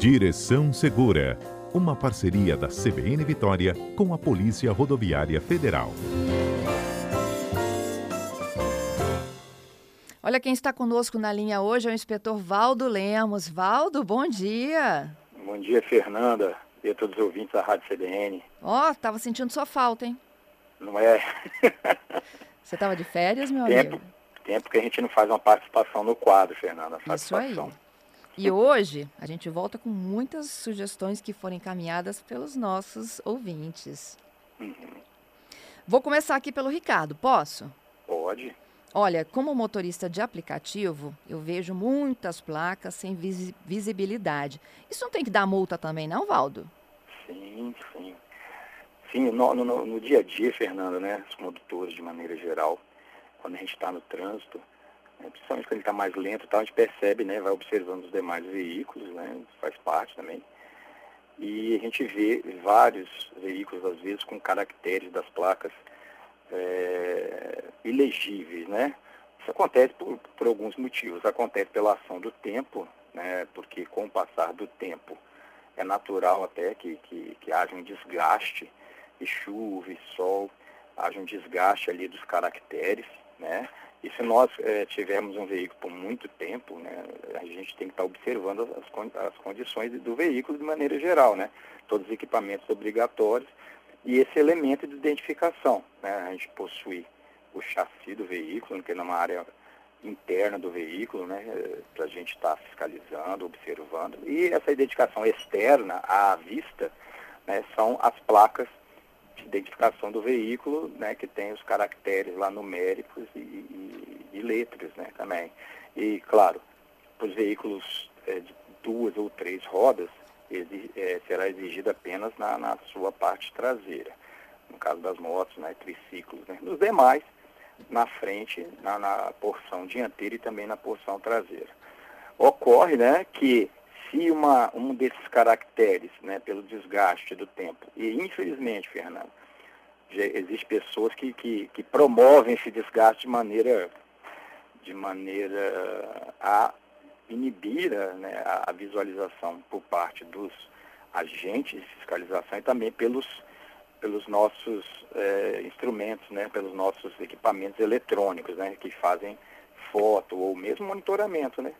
Direção Segura, uma parceria da CBN Vitória com a Polícia Rodoviária Federal. Olha quem está conosco na linha hoje é o inspetor Valdo Lemos. Valdo, bom dia. Bom dia, Fernanda e a todos os ouvintes da Rádio CBN. Ó, oh, tava sentindo sua falta, hein? Não é? Você estava de férias, meu tempo, amigo? Tempo que a gente não faz uma participação no quadro, Fernanda. Isso aí. E hoje a gente volta com muitas sugestões que foram encaminhadas pelos nossos ouvintes. Uhum. Vou começar aqui pelo Ricardo, posso? Pode. Olha, como motorista de aplicativo, eu vejo muitas placas sem visibilidade. Isso não tem que dar multa também, não, Valdo? Sim, sim. Sim, no, no, no dia a dia, Fernanda, né? Os condutores, de maneira geral, quando a gente está no trânsito, né, principalmente quando ele está mais lento, tá, a gente percebe, né? Vai observando os demais veículos, né? Faz parte também. E a gente vê vários veículos, às vezes, com caracteres das placas é, ilegíveis, né? Isso acontece por, por, alguns motivos. Acontece pela ação do tempo, né? Porque com o passar do tempo é natural até que, que, que haja um desgaste, e chuva, e sol, haja um desgaste ali dos caracteres, né? E se nós é, tivermos um veículo por muito tempo, né, a gente tem que estar observando as, as condições do veículo de maneira geral, né? Todos os equipamentos obrigatórios e esse elemento de identificação. Né? A gente possui o chassi do veículo, que é numa área interna do veículo, né, para a gente estar tá fiscalizando, observando. E essa identificação externa, à vista, né, são as placas de identificação do veículo, né, que tem os caracteres lá numéricos e, e, letras né, também. E, claro, para os veículos é, de duas ou três rodas, é, será exigida apenas na, na, sua parte traseira. No caso das motos, né, triciclos. Né. Nos demais, na frente, na, na, porção dianteira e também na porção traseira. Ocorre né, que se uma, um desses caracteres, né, pelo desgaste do tempo, e infelizmente, Fernando, já existe pessoas que, que, que promovem esse desgaste de maneira, de maneira a inibir né, a visualização por parte dos agentes de fiscalização e também pelos, pelos nossos é, instrumentos, né, pelos nossos equipamentos eletrônicos, né, que fazem foto ou mesmo monitoramento. Né?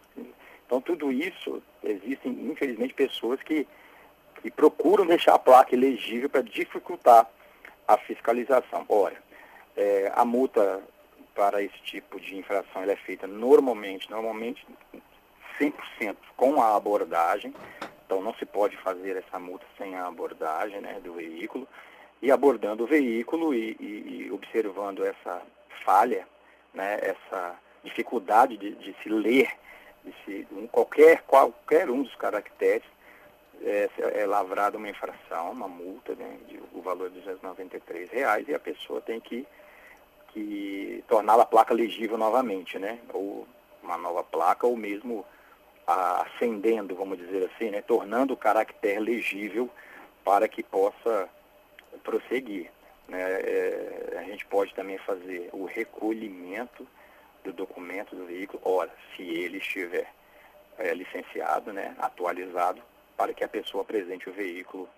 Então, tudo isso, existem, infelizmente, pessoas que, que procuram deixar a placa elegível para dificultar a fiscalização. Ora, é, a multa para esse tipo de infração é feita normalmente, normalmente 100% com a abordagem, então não se pode fazer essa multa sem a abordagem né, do veículo, e abordando o veículo e, e, e observando essa falha, né, essa dificuldade de, de se ler de se, um, qualquer, qualquer um dos caracteres, é, é lavrada uma infração, uma multa né, de o valor de 293 reais e a pessoa tem que, que torná-la placa legível novamente, né? Ou uma nova placa ou mesmo ascendendo, vamos dizer assim, né, tornando o caractere legível para que possa prosseguir. Né? É, a gente pode também fazer o recolhimento do documento do veículo, ora, se ele estiver é, licenciado, né, atualizado, para que a pessoa apresente o veículo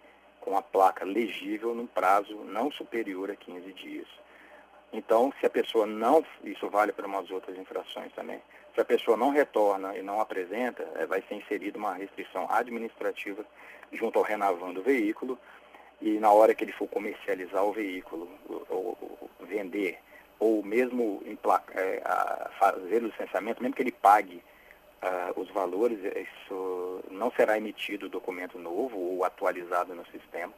com a placa legível num prazo não superior a 15 dias. Então, se a pessoa não, isso vale para umas outras infrações também, se a pessoa não retorna e não apresenta, é, vai ser inserida uma restrição administrativa junto ao renavan do veículo e na hora que ele for comercializar o veículo, ou, ou vender, ou mesmo é, fazer o licenciamento, mesmo que ele pague uh, os valores, isso não será emitido documento novo ou atualizado no sistema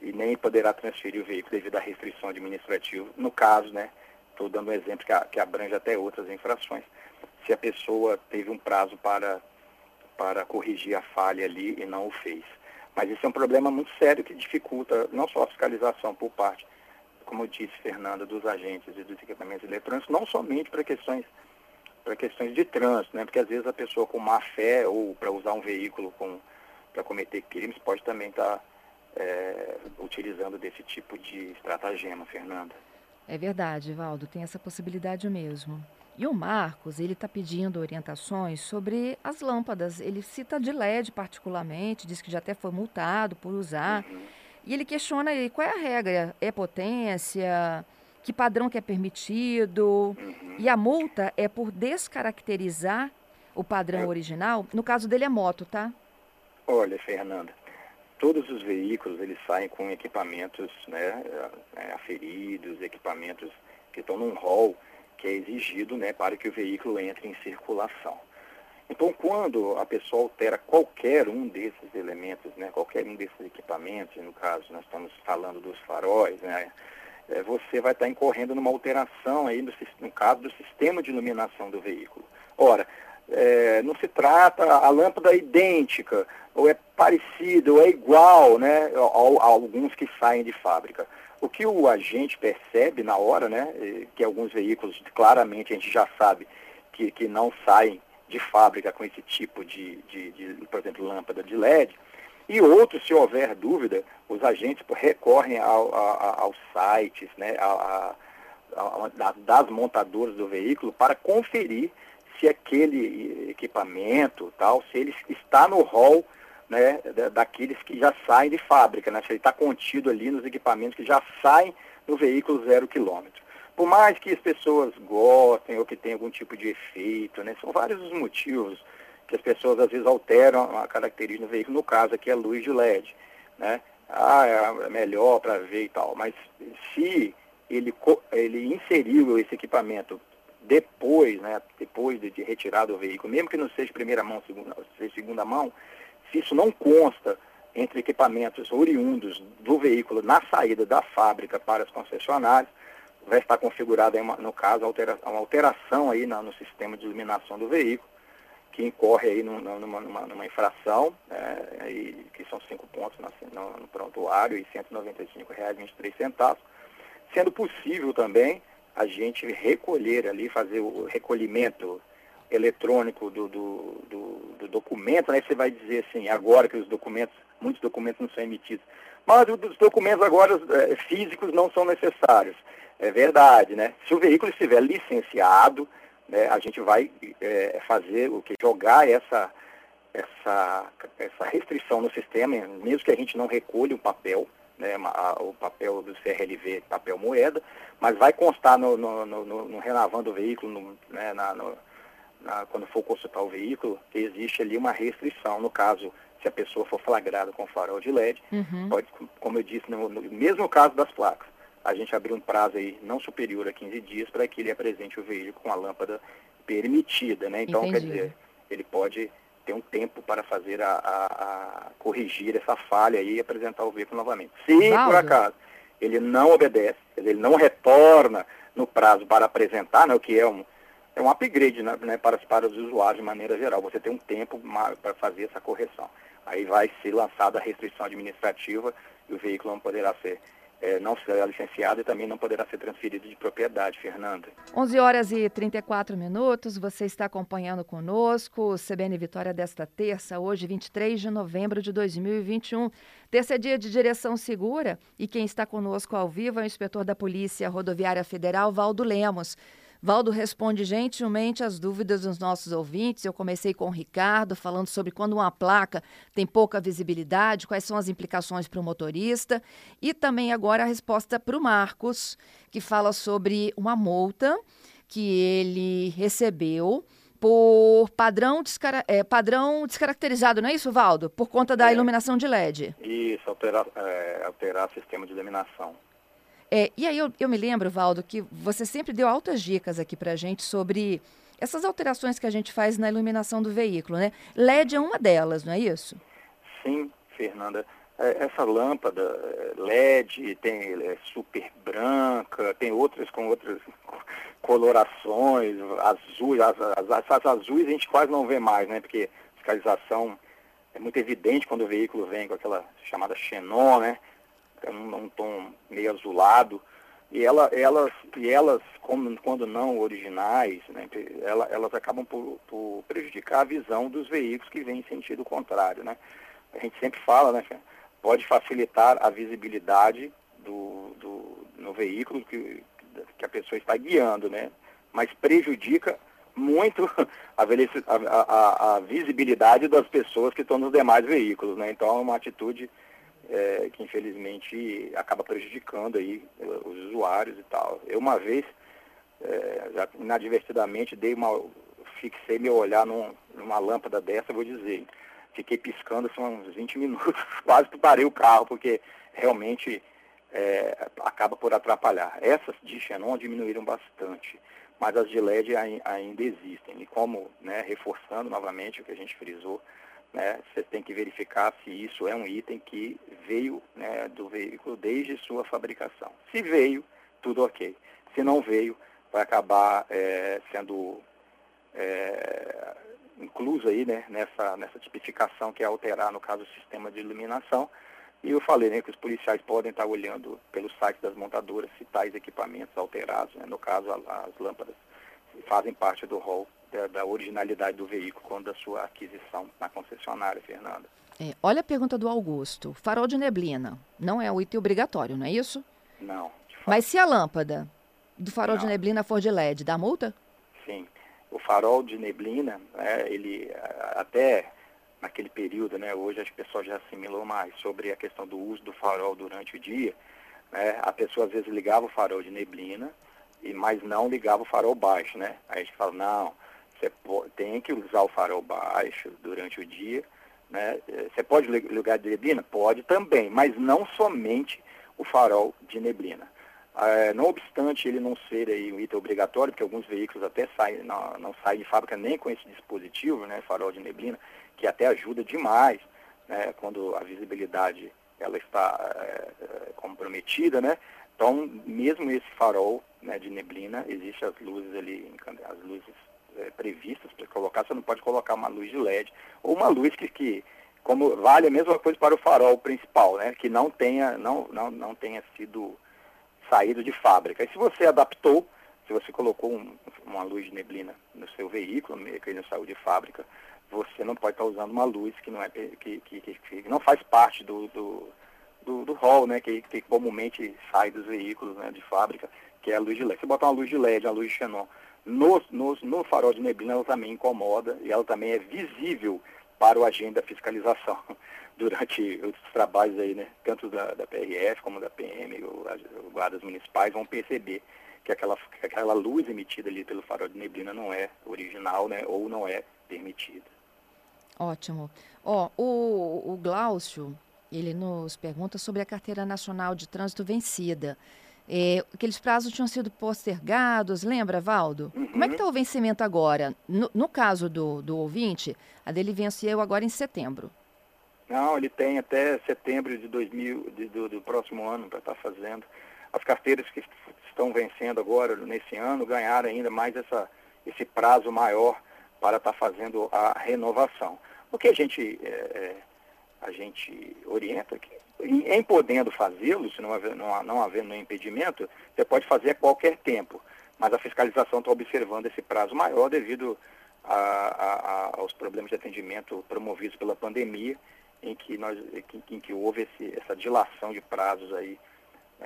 e nem poderá transferir o veículo devido à restrição administrativa. No caso, né, estou dando um exemplo que, a, que abrange até outras infrações se a pessoa teve um prazo para, para corrigir a falha ali e não o fez. Mas isso é um problema muito sério que dificulta não só a fiscalização por parte, como disse Fernanda, dos agentes e dos equipamentos eletrônicos, não somente para questões para questões de trânsito, né? Porque às vezes a pessoa com má fé ou para usar um veículo para cometer crimes pode também estar tá, é, utilizando desse tipo de estratagema, Fernanda. É verdade, Valdo, tem essa possibilidade mesmo. E o Marcos, ele está pedindo orientações sobre as lâmpadas. Ele cita de LED particularmente, diz que já até foi multado por usar. Uhum. E ele questiona aí, qual é a regra? É potência? Que padrão que é permitido? Uhum. E a multa é por descaracterizar o padrão é. original? No caso dele é moto, tá? Olha, Fernanda, todos os veículos eles saem com equipamentos né, é, aferidos, equipamentos que estão num rol que é exigido né, para que o veículo entre em circulação. Então, quando a pessoa altera qualquer um desses elementos, né, qualquer um desses equipamentos, no caso nós estamos falando dos faróis, né, é, você vai estar incorrendo numa alteração aí, no, no caso do sistema de iluminação do veículo. Ora, é, não se trata a lâmpada é idêntica, ou é parecida, ou é igual né, a, a alguns que saem de fábrica. O que o agente percebe na hora, né, que alguns veículos claramente a gente já sabe que, que não saem de fábrica com esse tipo de, de, de, por exemplo, lâmpada de LED, e outros, se houver dúvida, os agentes recorrem ao, aos sites, né, a, a, das montadoras do veículo para conferir se aquele equipamento, tal, se ele está no rol né, daqueles que já saem de fábrica, né, se ele está contido ali nos equipamentos que já saem no veículo zero quilômetro. Por mais que as pessoas gostem ou que tenham algum tipo de efeito, né, são vários os motivos que as pessoas às vezes alteram a característica do veículo, no caso aqui é a luz de LED. Né? Ah, é melhor para ver e tal. Mas se ele, ele inseriu esse equipamento depois, né, depois de, de retirar do veículo, mesmo que não seja primeira mão, segunda, seja segunda mão, se isso não consta entre equipamentos oriundos do veículo na saída da fábrica para as concessionárias, vai estar configurada, no caso, uma alteração aí no sistema de iluminação do veículo, que incorre aí numa, numa, numa infração, é, e, que são cinco pontos no, no prontuário e R$ 195,23, sendo possível também a gente recolher ali, fazer o recolhimento eletrônico do, do, do, do documento, né? Você vai dizer assim, agora que os documentos, muitos documentos não são emitidos. Mas os documentos agora é, físicos não são necessários. É verdade, né? Se o veículo estiver licenciado, né, a gente vai é, fazer o que? Jogar essa, essa, essa restrição no sistema, mesmo que a gente não recolha o papel, né, a, o papel do CRLV, papel moeda, mas vai constar no, no, no, no renovando o veículo, né, na, na, quando for consultar o veículo, que existe ali uma restrição. No caso, se a pessoa for flagrada com farol de LED, uhum. pode, como eu disse, no, no mesmo caso das placas, a gente abrir um prazo aí não superior a 15 dias para que ele apresente o veículo com a lâmpada permitida, né? Então, Entendi. quer dizer, ele pode ter um tempo para fazer a, a, a, corrigir essa falha e apresentar o veículo novamente. Se Valdo. por acaso ele não obedece, ele não retorna no prazo para apresentar, né, o que é um, é um upgrade né, né, para, para os usuários de maneira geral. Você tem um tempo para fazer essa correção. Aí vai ser lançada a restrição administrativa e o veículo não poderá ser é, não será licenciado e também não poderá ser transferido de propriedade, Fernanda. 11 horas e 34 minutos, você está acompanhando conosco o CBN Vitória desta terça, hoje 23 de novembro de 2021. Terça é dia de direção segura e quem está conosco ao vivo é o inspetor da Polícia Rodoviária Federal, Valdo Lemos. Valdo responde gentilmente as dúvidas dos nossos ouvintes. Eu comecei com o Ricardo falando sobre quando uma placa tem pouca visibilidade, quais são as implicações para o motorista. E também agora a resposta para o Marcos, que fala sobre uma multa que ele recebeu por padrão, descara é, padrão descaracterizado, não é isso, Valdo? Por conta da é, iluminação de LED. Isso, alterar, é, alterar sistema de iluminação. É, e aí eu, eu me lembro, Valdo, que você sempre deu altas dicas aqui para a gente sobre essas alterações que a gente faz na iluminação do veículo, né? LED é uma delas, não é isso? Sim, Fernanda. É, essa lâmpada é, LED tem é super branca, tem outras com outras colorações, azul, as, as, as, azuis a gente quase não vê mais, né? Porque a fiscalização é muito evidente quando o veículo vem com aquela chamada xenon, né? É um, um tom meio azulado, e ela, elas, e elas como, quando não originais, né, ela, elas acabam por, por, prejudicar a visão dos veículos que vêm em sentido contrário. Né? A gente sempre fala, né, pode facilitar a visibilidade do, do, no veículo que, que a pessoa está guiando, né? mas prejudica muito a, a, a, a, visibilidade das pessoas que estão nos demais veículos, né? Então é uma atitude é, que infelizmente acaba prejudicando aí eh, os usuários e tal. Eu uma vez, é, já inadvertidamente, dei uma, fixei meu olhar num, numa lâmpada dessa, vou dizer, fiquei piscando assim, uns 20 minutos, quase que parei o carro, porque realmente é, acaba por atrapalhar. Essas de Xenon diminuíram bastante, mas as de LED ainda existem. E como, né, reforçando novamente o que a gente frisou, né, você tem que verificar se isso é um item que veio né, do veículo desde sua fabricação. Se veio, tudo ok. Se não veio, vai acabar é, sendo é, incluso aí, né, nessa, nessa tipificação que é alterar, no caso, o sistema de iluminação. E eu falei né, que os policiais podem estar olhando pelo site das montadoras se tais equipamentos alterados, né, no caso, as lâmpadas fazem parte do rol da, da, originalidade do veículo quando da sua aquisição na concessionária, Fernanda. É, olha a pergunta do Augusto. Farol de neblina não é um item obrigatório, não é isso? Não. Mas se a lâmpada do farol não. de neblina for de LED, dá multa? Sim. O farol de neblina, é, ele até naquele período, né, hoje as pessoas já assimilou mais sobre a questão do uso do farol durante o dia. Né, a pessoa às vezes ligava o farol de neblina, e mas não ligava o farol baixo, né? Aí a gente fala, não, você tem que usar o farol baixo durante o dia, né? Eh, você pode ligar de neblina? Pode também, mas não somente o farol de neblina. É, não obstante ele não ser aí um item obrigatório, porque alguns veículos até saem, não, não saem de fábrica nem com esse dispositivo, né, farol de neblina, que até ajuda demais, né, quando a visibilidade ela está é, comprometida, né? Então, mesmo esse farol né, de neblina, existem as luzes ali, as luzes é, previstas para colocar, você não pode colocar uma luz de LED, ou uma luz que, que como vale a mesma coisa para o farol principal, né, que não tenha, não, não, não tenha sido saído de fábrica. E se você adaptou, se você colocou um, uma luz de neblina no seu veículo, que ele não saiu de fábrica, você não pode estar usando uma luz que não, é, que, que, que não faz parte do, do, do, do hall, né, que, que comumente sai dos veículos né, de fábrica, que é a luz de LED. Se botar uma luz de LED, uma luz de xenon, no, no, no farol de neblina, ela também incomoda e ela também é visível para o agente da fiscalização durante os trabalhos aí, né? Tanto da, da PRF como da PM, os guardas municipais vão perceber que aquela, que aquela luz emitida ali pelo farol de neblina não é original, né? Ou não é permitida. Ótimo. Ó, o, o Glaucio, ele nos pergunta sobre a carteira nacional de trânsito vencida. É, aqueles prazos tinham sido postergados, lembra, Valdo? Uhum. Como é que está o vencimento agora? No, no, caso do, do ouvinte, a dele venceu agora em setembro. Não, ele tem até setembro de 2000, de, do, do, próximo ano para estar tá fazendo. As carteiras que estão vencendo agora, nesse ano, ganharam ainda mais essa, esse prazo maior para estar tá fazendo a renovação. O que a gente, é, é a gente orienta que, em podendo fazê-lo, se não, haver, não, não havendo impedimento, você pode fazer a qualquer tempo. Mas a fiscalização está observando esse prazo maior devido a, a, a, aos problemas de atendimento promovidos pela pandemia em que, nós, em que houve esse, essa dilação de prazos aí,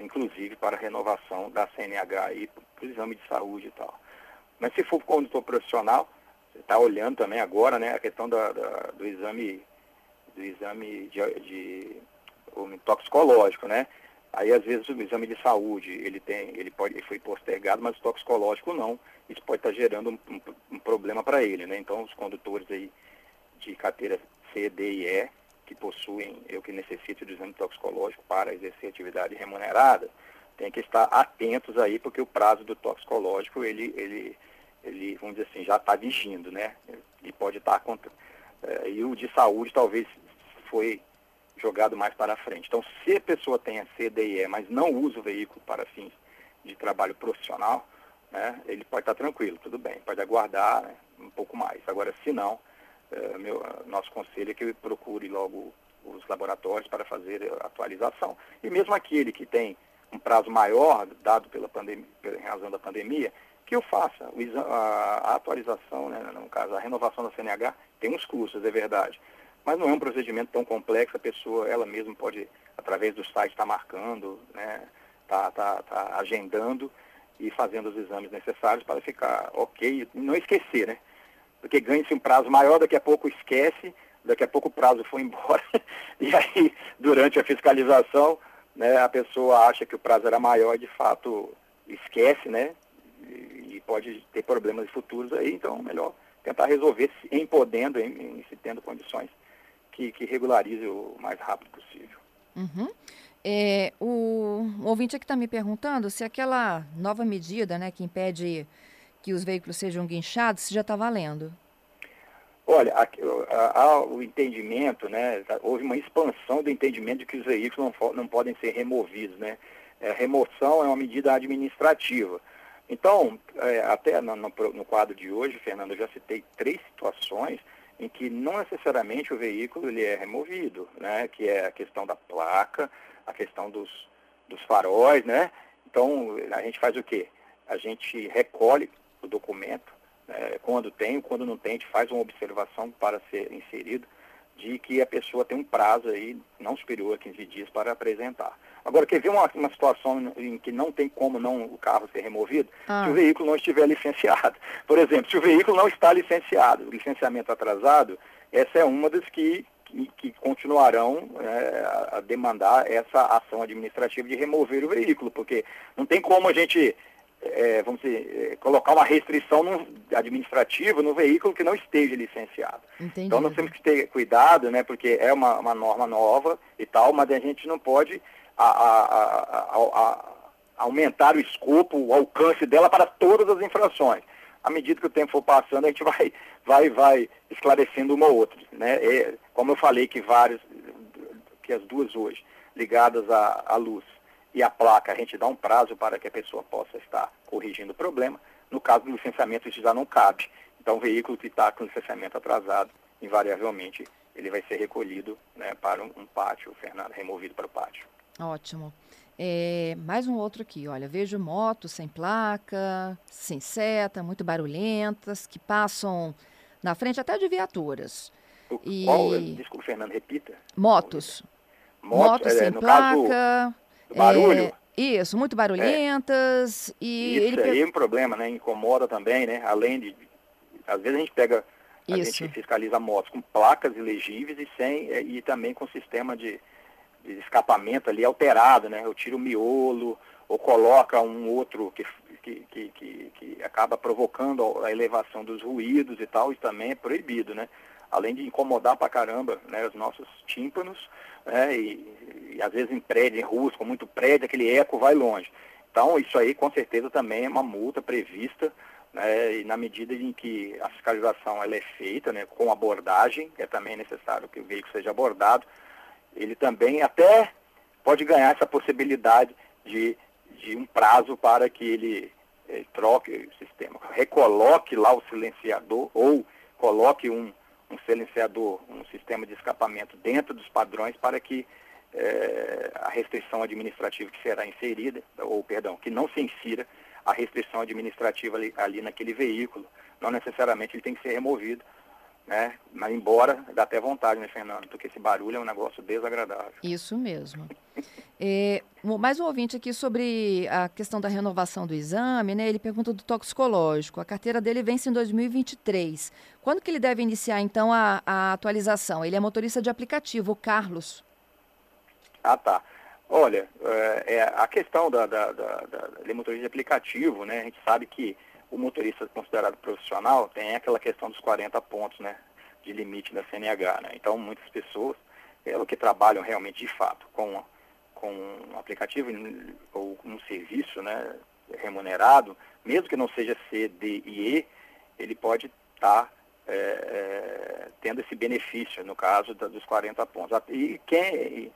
inclusive para a renovação da CNH e para o exame de saúde e tal. Mas se for condutor profissional, você está olhando também agora né, a questão da, da, do exame, do exame de, de um toxicológico, né? Aí às vezes o exame de saúde ele tem, ele pode, ele foi postergado, mas o toxicológico não. Isso pode estar gerando um, um, um problema para ele, né? Então os condutores aí de carteira C, D e E que possuem, eu que necessito de exame toxicológico para exercer atividade remunerada, tem que estar atentos aí, porque o prazo do toxicológico, ele, ele, ele vamos dizer assim, já está vigindo, né? Ele pode estar contra. É, e o de saúde talvez foi jogado mais para frente. Então, se a pessoa tem a CDE, mas não usa o veículo para fins de trabalho profissional, né, ele pode estar tranquilo, tudo bem, pode aguardar né, um pouco mais. Agora, se não, é, meu, nosso conselho é que procure logo os laboratórios para fazer a atualização. E mesmo aquele que tem um prazo maior, dado pela pandemia, em razão da pandemia, que eu faça a, a atualização, né, no caso, a renovação da CNH, tem uns custos, é verdade. Mas não é um procedimento tão complexo, a pessoa, ela mesma pode, através do site, estar tá marcando, né, tá, tá, tá agendando e fazendo os exames necessários para ficar ok e não esquecer, né? Porque ganha-se um prazo maior, daqui a pouco esquece, daqui a pouco o prazo foi embora, e aí, durante a fiscalização, né, a pessoa acha que o prazo era maior, de fato esquece, né? E pode ter problemas futuros aí, então melhor tentar resolver em podendo, em, em se tendo condições que, que regularize o mais rápido possível. Uhum. É, o, o ouvinte aqui está me perguntando se aquela nova medida né, que impede que os veículos sejam guinchados, se já está valendo. Olha, há o entendimento, né, houve uma expansão do entendimento de que os veículos não, não podem ser removidos. Né? É, remoção é uma medida administrativa. Então, é, até no, no, no, quadro de hoje, Fernando, eu já citei três situações em que não necessariamente o veículo ele é removido, né? que é a questão da placa, a questão dos, dos faróis, né? Então, a gente faz o quê? A gente recolhe o documento, né? quando tem, quando não tem, a gente faz uma observação para ser inserido de que a pessoa tem um prazo aí não superior a 15 dias para apresentar. Agora, quer ver uma, uma situação em que não tem como não o carro ser removido? Ah. Se o veículo não estiver licenciado. Por exemplo, se o veículo não está licenciado, o licenciamento atrasado, essa é uma das que, que, que continuarão é, a demandar essa ação administrativa de remover o veículo, porque não tem como a gente é, vamos dizer, é, colocar uma restrição administrativa no veículo que não esteja licenciado. Entendi. Então nós temos que ter cuidado, né, porque é uma, uma norma nova e tal, mas a gente não pode a, a, a, aumentar o escopo, o alcance dela para todas as infrações. À medida que o tempo for passando, a gente vai, vai, vai esclarecendo uma ou outra. Né? É, como eu falei que vários, que as duas hoje, ligadas à, à luz, e a placa, a gente dá um prazo para que a pessoa possa estar corrigindo o problema. No caso do licenciamento, isso já não cabe. Então, o veículo que está com licenciamento atrasado, invariavelmente, ele vai ser recolhido né, para um, um pátio, Fernando, removido para o pátio. Ótimo. É, mais um outro aqui, olha, vejo motos sem placa, sem seta, muito barulhentas, que passam na frente até de viaturas. O, e... Qual, desculpa, Fernando, repita. Motos. Motos, motos é, sem placa. Caso barulho. É, isso, muito barulhentas. E isso ele... aí é um problema, né? Incomoda também, né? Além de. Às vezes a gente pega. A isso. gente fiscaliza motos com placas ilegíveis e sem. É, e também com sistema de, de escapamento ali alterado, né? Eu tiro o miolo, ou coloca um outro que, que, que, que, acaba provocando a elevação dos ruídos e tal, isso também é proibido, né? além de incomodar pra caramba né, os nossos tímpanos, né, e, e, às vezes em prédio, em ruas, com muito prédio, aquele eco vai longe. Então, isso aí com certeza também é uma multa prevista, né, e na medida em que a fiscalização ela é feita né, com abordagem, é também necessário que o veículo seja abordado, ele também até pode ganhar essa possibilidade de, de um prazo para que ele eh, troque o sistema, recoloque lá o silenciador ou coloque um, um silenciador, um sistema de escapamento dentro dos padrões para que é, a restrição administrativa que será inserida, ou perdão, que não se insira a restrição administrativa ali, ali naquele veículo. Não necessariamente ele tem que ser removido, né? Mas embora dá até vontade, né, Fernando? Porque esse barulho é um negócio desagradável. Isso mesmo. É, mais um ouvinte aqui sobre a questão da renovação do exame, né? Ele pergunta do toxicológico. A carteira dele vence em 2023. Quando que ele deve iniciar, então, a, a atualização? Ele é motorista de aplicativo, o Carlos. Ah, tá. Olha, é, é a questão da, da, da, da, motorista de aplicativo, né? A gente sabe que o motorista considerado profissional tem aquela questão dos 40 pontos, né, de limite da CNH, né? Então, muitas pessoas, elas que trabalham realmente de fato com, com um aplicativo ou um serviço, né, remunerado, mesmo que não seja C, D e E, ele pode estar tá, é, é, tendo esse benefício, no caso da, dos 40 pontos. E, quem,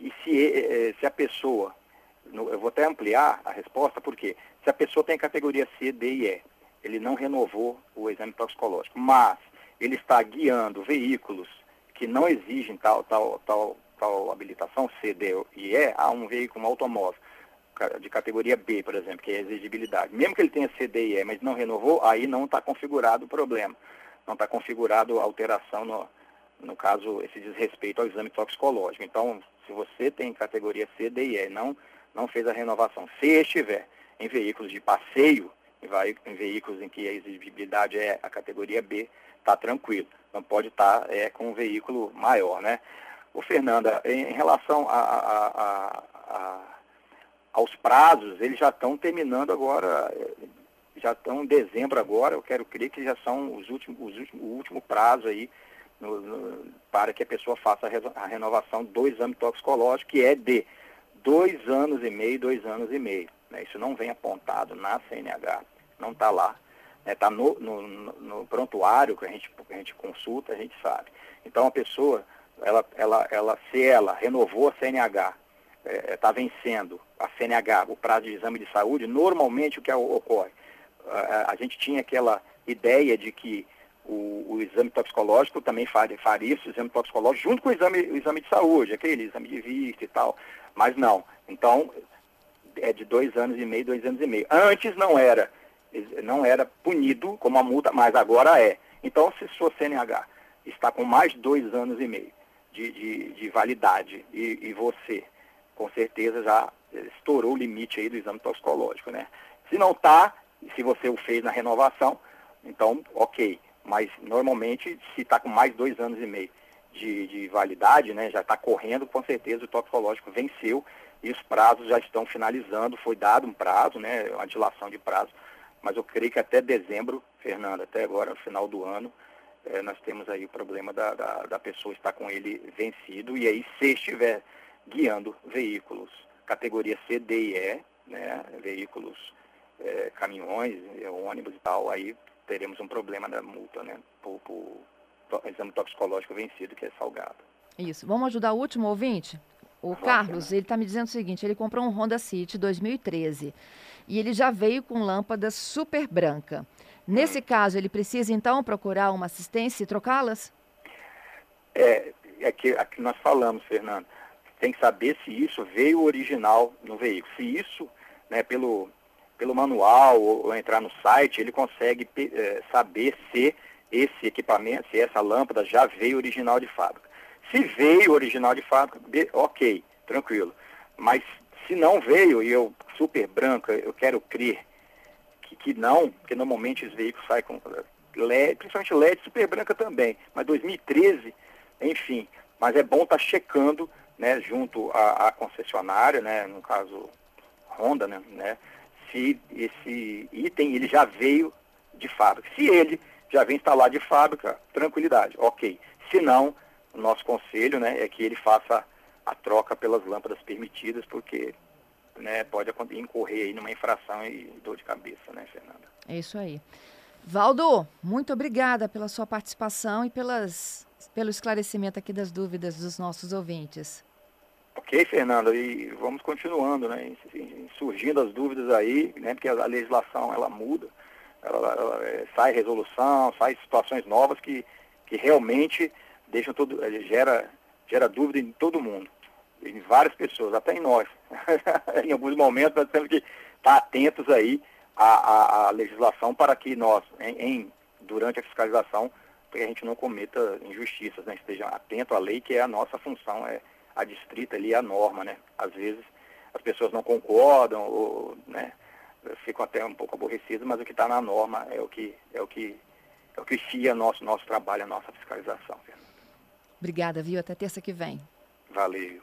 e se, é, se a pessoa, no, eu vou até ampliar a resposta, porque se a pessoa tem categoria C, D e E, ele não renovou o exame toxicológico, mas ele está guiando veículos que não exigem tal, tal, tal, tal habilitação, C, D e E, a um veículo, um automóvel de categoria B, por exemplo, que é exigibilidade. Mesmo que ele tenha C, D e E, mas não renovou, aí não está configurado o problema. Não está configurado a alteração, no, no caso, esse desrespeito ao exame toxicológico. Então, se você tem categoria C, D e E, não, não fez a renovação, se estiver em veículos de passeio, em, veículos em que a exigibilidade é a categoria B, está tranquilo. Não pode estar tá, é, com um veículo maior, né? O Fernanda, em, relação a, a, a, aos prazos, eles já estão terminando agora, já estão em dezembro agora, eu quero crer que já são os últimos, os últimos, o último prazo aí no, no, para que a pessoa faça a renovação do exame toxicológico, que é de dois anos e meio, dois anos e meio. Né? Isso não vem apontado na CNH, não está lá. Está né? no, no, no, prontuário que a, gente, que a gente consulta, a gente sabe. Então a pessoa, ela, ela, ela, se ela renovou a CNH, está é, é tá vencendo a CNH, o prazo de exame de saúde, normalmente o que ocorre? A, a gente tinha aquela ideia de que o, o, exame toxicológico também faria, faria esse exame toxicológico junto com o exame, o exame de saúde, aquele exame de vista e tal. Mas não. Então, é de dois anos e meio, dois anos e meio. Antes não era, não era punido como a multa, mas agora é. Então, se sua CNH está com mais dois anos e meio de, de, de validade e, e, você, com certeza, já estourou o limite aí do exame toxicológico, né? Se não está, se você o fez na renovação, então, ok. Mas, normalmente, se está com mais dois anos e meio de, de validade, né, já está correndo, com certeza o toxicológico venceu e os prazos já estão finalizando, foi dado um prazo, né, uma dilação de prazo, mas eu creio que até dezembro, Fernando, até agora, no final do ano, é, nós temos aí o problema da, da, da, pessoa estar com ele vencido, e aí se estiver guiando veículos categoria C, D e E, né, veículos, é, caminhões, ônibus e tal, aí teremos um problema da multa, né, por, por exame toxicológico vencido, que é salgado. Isso. Vamos ajudar o último ouvinte? O Carlos, ele está me dizendo o seguinte: ele comprou um Honda City 2013 e ele já veio com lâmpada super branca. Nesse hum. caso, ele precisa então procurar uma assistência e trocá-las? É, é que, é que nós falamos, Fernando. Tem que saber se isso veio original no veículo. Se isso, né, pelo, pelo manual ou, ou entrar no site, ele consegue é, saber se esse equipamento, se essa lâmpada já veio original de fábrica. Se veio original de fábrica, ok, tranquilo. Mas se não veio, e eu super branca, eu quero crer que, que não, porque normalmente os veículos saem com LED, principalmente LED super branca também, mas 2013, enfim. Mas é bom estar tá checando, né, junto à, à, concessionária, né, no caso Honda, né, né, se esse item ele já veio de fábrica. Se ele já vem instalado de fábrica, tranquilidade, ok. Se não, o nosso conselho né, é que ele faça a troca pelas lâmpadas permitidas, porque né, pode incorrer aí numa infração e dor de cabeça, né, Fernanda? É isso aí. Valdo, muito obrigada pela sua participação e pelas, pelo esclarecimento aqui das dúvidas dos nossos ouvintes. Ok, Fernanda, e vamos continuando, né, surgindo as dúvidas aí, né, porque a legislação ela muda, ela, ela, é, sai resolução, sai situações novas que, que realmente deixam todo, eh, gera, gera dúvida em todo mundo, em várias pessoas, até em nós. em alguns momentos nós temos que estar atentos aí à, à, à legislação para que nós, em, em, durante a fiscalização, que a gente não cometa injustiças, né? esteja atento à lei, que é a nossa função, é a distrita ali, a norma, né? Às vezes as pessoas não concordam, ou, né? ficam até um pouco aborrecidas, mas o que está na norma é o que é o que é o que fia nosso nosso trabalho, a nossa fiscalização. Obrigada, viu? Até terça que vem. Valeu.